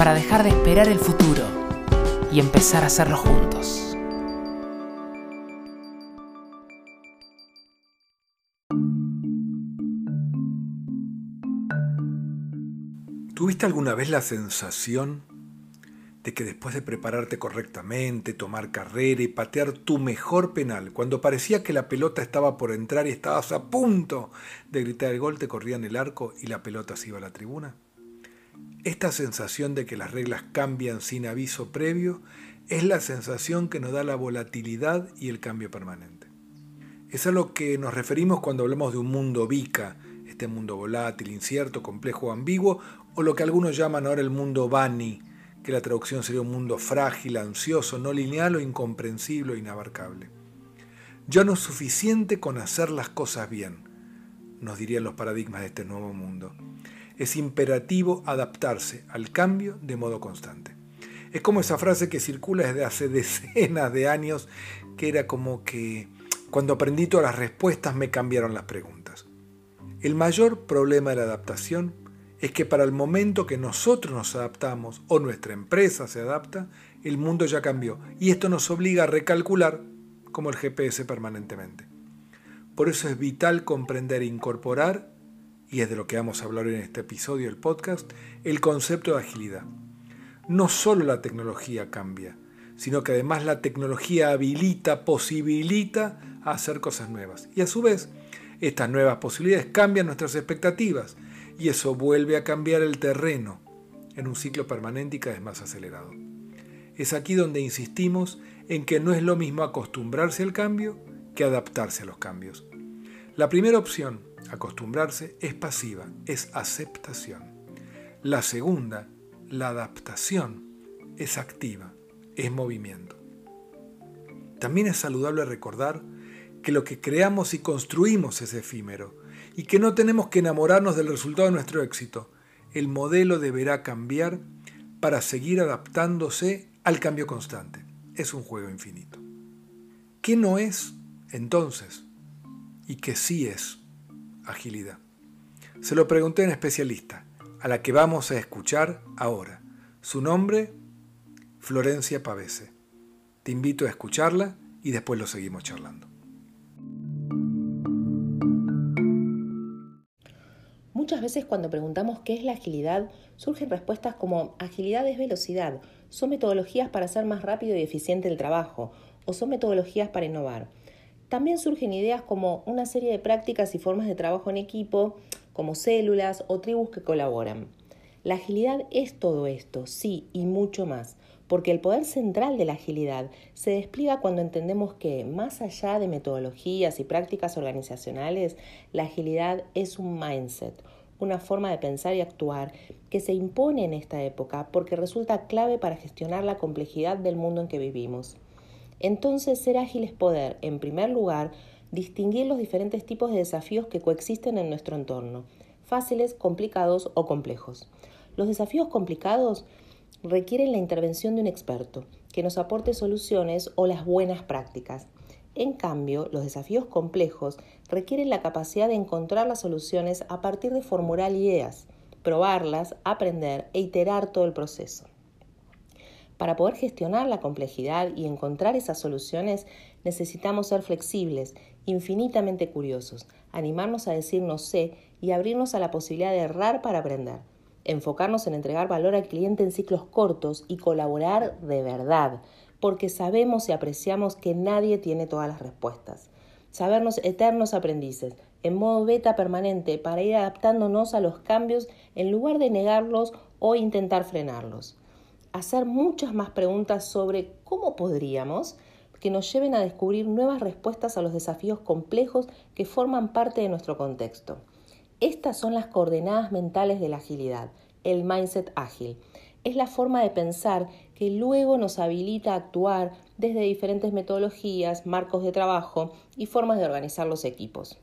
para dejar de esperar el futuro y empezar a hacerlo juntos. ¿Tuviste alguna vez la sensación de que después de prepararte correctamente, tomar carrera y patear tu mejor penal, cuando parecía que la pelota estaba por entrar y estabas a punto de gritar el gol, te corrían el arco y la pelota se iba a la tribuna? Esta sensación de que las reglas cambian sin aviso previo es la sensación que nos da la volatilidad y el cambio permanente. Es a lo que nos referimos cuando hablamos de un mundo VICA, este mundo volátil, incierto, complejo, ambiguo, o lo que algunos llaman ahora el mundo BANI, que la traducción sería un mundo frágil, ansioso, no lineal o incomprensible o inabarcable. Ya no es suficiente con hacer las cosas bien, nos dirían los paradigmas de este nuevo mundo es imperativo adaptarse al cambio de modo constante. Es como esa frase que circula desde hace decenas de años, que era como que cuando aprendí todas las respuestas me cambiaron las preguntas. El mayor problema de la adaptación es que para el momento que nosotros nos adaptamos o nuestra empresa se adapta, el mundo ya cambió y esto nos obliga a recalcular como el GPS permanentemente. Por eso es vital comprender e incorporar y es de lo que vamos a hablar en este episodio del podcast, el concepto de agilidad. No solo la tecnología cambia, sino que además la tecnología habilita, posibilita hacer cosas nuevas. Y a su vez, estas nuevas posibilidades cambian nuestras expectativas y eso vuelve a cambiar el terreno en un ciclo permanente y cada vez más acelerado. Es aquí donde insistimos en que no es lo mismo acostumbrarse al cambio que adaptarse a los cambios. La primera opción, acostumbrarse, es pasiva, es aceptación. La segunda, la adaptación, es activa, es movimiento. También es saludable recordar que lo que creamos y construimos es efímero y que no tenemos que enamorarnos del resultado de nuestro éxito. El modelo deberá cambiar para seguir adaptándose al cambio constante. Es un juego infinito. ¿Qué no es, entonces, y qué sí es agilidad. Se lo pregunté a una especialista, a la que vamos a escuchar ahora. Su nombre, Florencia Pavese. Te invito a escucharla y después lo seguimos charlando. Muchas veces cuando preguntamos qué es la agilidad, surgen respuestas como agilidad es velocidad, son metodologías para hacer más rápido y eficiente el trabajo, o son metodologías para innovar. También surgen ideas como una serie de prácticas y formas de trabajo en equipo, como células o tribus que colaboran. La agilidad es todo esto, sí, y mucho más, porque el poder central de la agilidad se despliega cuando entendemos que, más allá de metodologías y prácticas organizacionales, la agilidad es un mindset, una forma de pensar y actuar que se impone en esta época porque resulta clave para gestionar la complejidad del mundo en que vivimos. Entonces, ser ágil es poder, en primer lugar, distinguir los diferentes tipos de desafíos que coexisten en nuestro entorno, fáciles, complicados o complejos. Los desafíos complicados requieren la intervención de un experto que nos aporte soluciones o las buenas prácticas. En cambio, los desafíos complejos requieren la capacidad de encontrar las soluciones a partir de formular ideas, probarlas, aprender e iterar todo el proceso. Para poder gestionar la complejidad y encontrar esas soluciones necesitamos ser flexibles, infinitamente curiosos, animarnos a decir no sé y abrirnos a la posibilidad de errar para aprender, enfocarnos en entregar valor al cliente en ciclos cortos y colaborar de verdad, porque sabemos y apreciamos que nadie tiene todas las respuestas. Sabernos eternos aprendices, en modo beta permanente para ir adaptándonos a los cambios en lugar de negarlos o intentar frenarlos hacer muchas más preguntas sobre cómo podríamos que nos lleven a descubrir nuevas respuestas a los desafíos complejos que forman parte de nuestro contexto. Estas son las coordenadas mentales de la agilidad, el mindset ágil. Es la forma de pensar que luego nos habilita a actuar desde diferentes metodologías, marcos de trabajo y formas de organizar los equipos.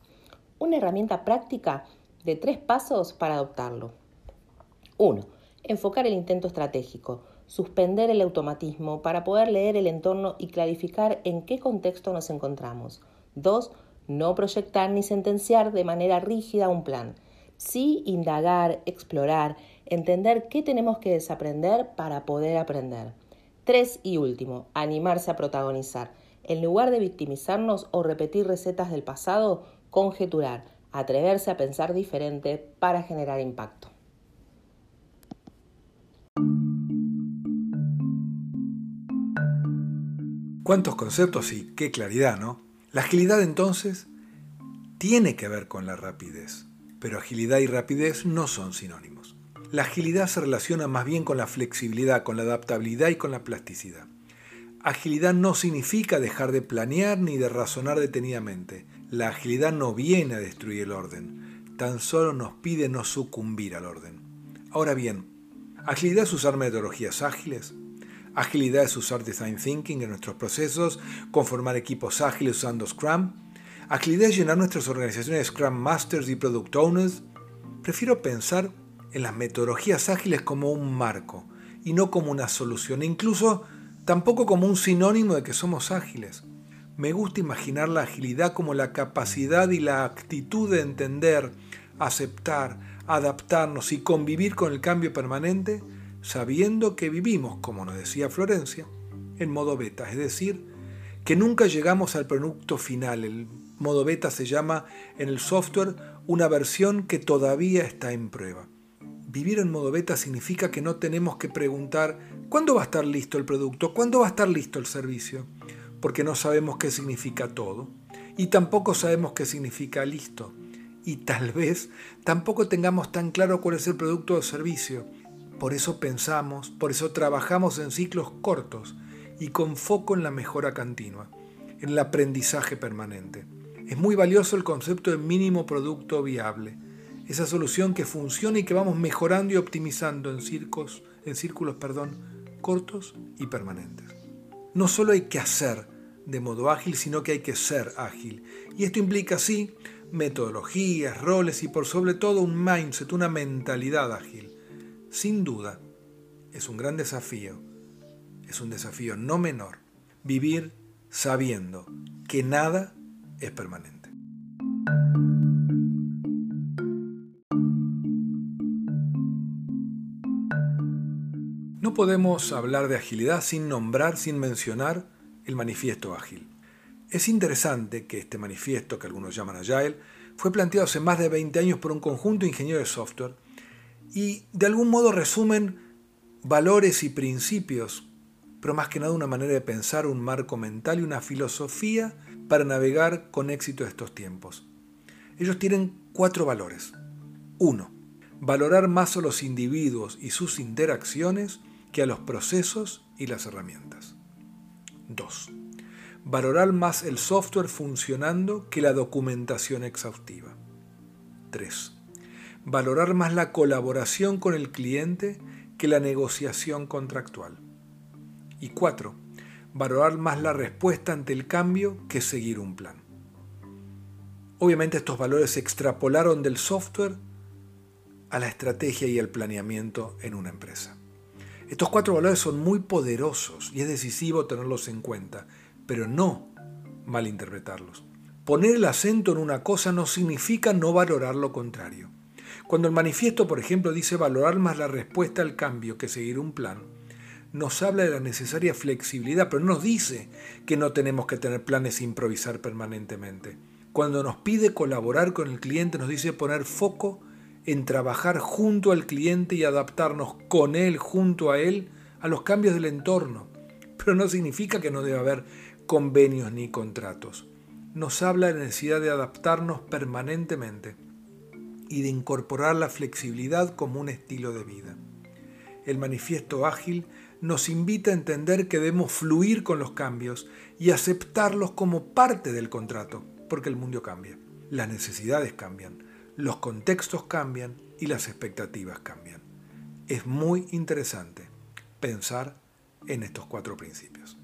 Una herramienta práctica de tres pasos para adoptarlo. 1. Enfocar el intento estratégico, suspender el automatismo para poder leer el entorno y clarificar en qué contexto nos encontramos. 2. No proyectar ni sentenciar de manera rígida un plan. Sí indagar, explorar, entender qué tenemos que desaprender para poder aprender. 3. Y último, animarse a protagonizar. En lugar de victimizarnos o repetir recetas del pasado, conjeturar, atreverse a pensar diferente para generar impacto. Cuántos conceptos y qué claridad, ¿no? La agilidad entonces tiene que ver con la rapidez, pero agilidad y rapidez no son sinónimos. La agilidad se relaciona más bien con la flexibilidad, con la adaptabilidad y con la plasticidad. Agilidad no significa dejar de planear ni de razonar detenidamente. La agilidad no viene a destruir el orden, tan solo nos pide no sucumbir al orden. Ahora bien, agilidad es usar metodologías ágiles, Agilidad es usar design thinking en nuestros procesos, conformar equipos ágiles usando Scrum. Agilidad es llenar nuestras organizaciones de Scrum Masters y Product Owners. Prefiero pensar en las metodologías ágiles como un marco y no como una solución, incluso tampoco como un sinónimo de que somos ágiles. Me gusta imaginar la agilidad como la capacidad y la actitud de entender, aceptar, adaptarnos y convivir con el cambio permanente sabiendo que vivimos, como nos decía Florencia, en modo beta, es decir, que nunca llegamos al producto final. El modo beta se llama en el software una versión que todavía está en prueba. Vivir en modo beta significa que no tenemos que preguntar cuándo va a estar listo el producto, cuándo va a estar listo el servicio, porque no sabemos qué significa todo y tampoco sabemos qué significa listo. Y tal vez tampoco tengamos tan claro cuál es el producto o servicio por eso pensamos, por eso trabajamos en ciclos cortos y con foco en la mejora continua, en el aprendizaje permanente. Es muy valioso el concepto de mínimo producto viable, esa solución que funciona y que vamos mejorando y optimizando en, circos, círculos cortos y permanentes. No solo hay que hacer de modo ágil, sino que hay que ser ágil. Y esto implica, sí, metodologías, roles y por sobre todo un mindset, una mentalidad ágil. Sin duda, es un gran desafío, es un desafío no menor, vivir sabiendo que nada es permanente. No podemos hablar de agilidad sin nombrar, sin mencionar el manifiesto ágil. Es interesante que este manifiesto, que algunos llaman Agile, fue planteado hace más de 20 años por un conjunto de ingenieros de software y de algún modo resumen valores y principios, pero más que nada una manera de pensar, un marco mental y una filosofía para navegar con éxito estos tiempos. Ellos tienen cuatro valores. Uno, valorar más a los individuos y sus interacciones que a los procesos y las herramientas. 2. Valorar más el software funcionando que la documentación exhaustiva. 3 valorar más la colaboración con el cliente que la negociación contractual. Y cuatro, valorar más la respuesta ante el cambio que seguir un plan. Obviamente estos valores se extrapolaron del software a la estrategia y el planeamiento en una empresa. Estos cuatro valores son muy poderosos y es decisivo tenerlos en cuenta, pero no malinterpretarlos. Poner el acento en una cosa no significa no valorar lo contrario. Cuando el manifiesto, por ejemplo, dice valorar más la respuesta al cambio que seguir un plan, nos habla de la necesaria flexibilidad, pero no nos dice que no tenemos que tener planes e improvisar permanentemente. Cuando nos pide colaborar con el cliente, nos dice poner foco en trabajar junto al cliente y adaptarnos con él, junto a él, a los cambios del entorno. Pero no significa que no debe haber convenios ni contratos. Nos habla de la necesidad de adaptarnos permanentemente y de incorporar la flexibilidad como un estilo de vida. El manifiesto ágil nos invita a entender que debemos fluir con los cambios y aceptarlos como parte del contrato, porque el mundo cambia, las necesidades cambian, los contextos cambian y las expectativas cambian. es muy interesante pensar en estos cuatro principios.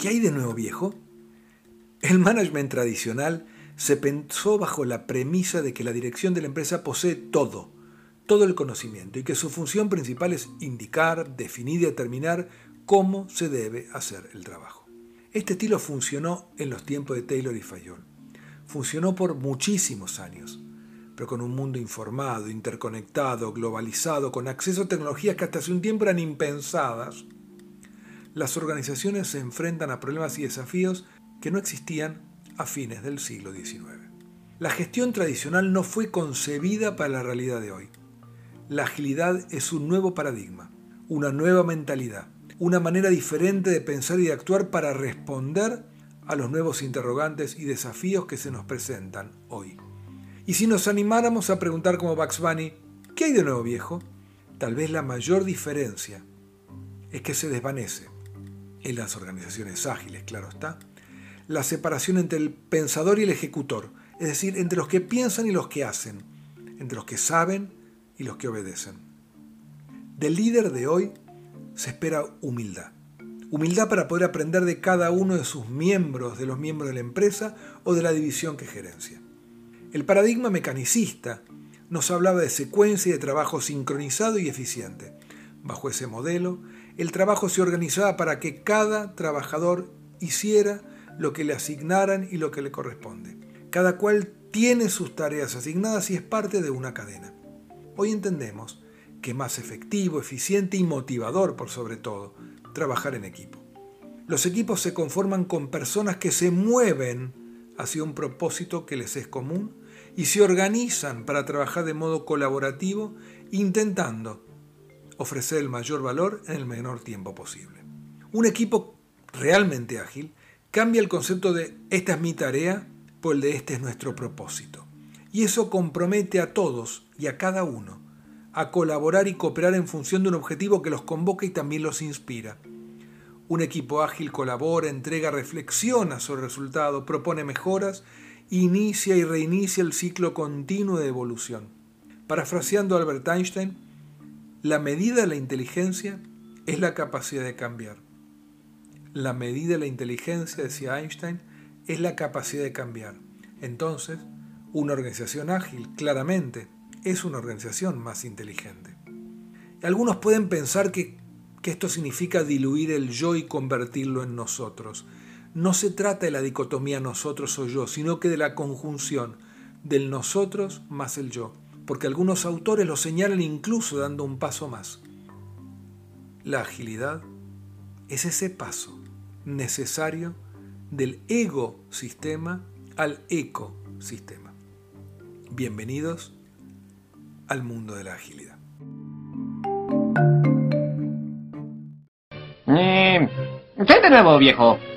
¿Qué hay de nuevo viejo? El management tradicional se pensó bajo la premisa de que la dirección de la empresa posee todo, todo el conocimiento y que su función principal es indicar, definir y determinar cómo se debe hacer el trabajo. Este estilo funcionó en los tiempos de Taylor y Fayol. Funcionó por muchísimos años, pero con un mundo informado, interconectado, globalizado, con acceso a tecnologías que hasta hace un tiempo eran impensadas, las organizaciones se enfrentan a problemas y desafíos que no existían a fines del siglo XIX. La gestión tradicional no fue concebida para la realidad de hoy. La agilidad es un nuevo paradigma, una nueva mentalidad, una manera diferente de pensar y de actuar para responder a los nuevos interrogantes y desafíos que se nos presentan hoy. Y si nos animáramos a preguntar como Bugs Bunny, ¿qué hay de nuevo viejo? Tal vez la mayor diferencia es que se desvanece en las organizaciones ágiles, claro está, la separación entre el pensador y el ejecutor, es decir, entre los que piensan y los que hacen, entre los que saben y los que obedecen. Del líder de hoy se espera humildad. Humildad para poder aprender de cada uno de sus miembros, de los miembros de la empresa o de la división que gerencia. El paradigma mecanicista nos hablaba de secuencia y de trabajo sincronizado y eficiente. Bajo ese modelo, el trabajo se organizaba para que cada trabajador hiciera lo que le asignaran y lo que le corresponde. Cada cual tiene sus tareas asignadas y es parte de una cadena. Hoy entendemos que más efectivo, eficiente y motivador por sobre todo, trabajar en equipo. Los equipos se conforman con personas que se mueven hacia un propósito que les es común y se organizan para trabajar de modo colaborativo intentando ofrecer el mayor valor en el menor tiempo posible. Un equipo realmente ágil cambia el concepto de esta es mi tarea por el de este es nuestro propósito. Y eso compromete a todos y a cada uno a colaborar y cooperar en función de un objetivo que los convoca y también los inspira. Un equipo ágil colabora, entrega, reflexiona sobre el resultado, propone mejoras, inicia y reinicia el ciclo continuo de evolución. Parafraseando Albert Einstein, la medida de la inteligencia es la capacidad de cambiar. La medida de la inteligencia, decía Einstein, es la capacidad de cambiar. Entonces, una organización ágil, claramente, es una organización más inteligente. Algunos pueden pensar que, que esto significa diluir el yo y convertirlo en nosotros. No se trata de la dicotomía nosotros o yo, sino que de la conjunción del nosotros más el yo, porque algunos autores lo señalan incluso dando un paso más. La agilidad es ese paso necesario del ego sistema al ecosistema. Bienvenidos al mundo de la agilidad. ¿Qué de nuevo, viejo?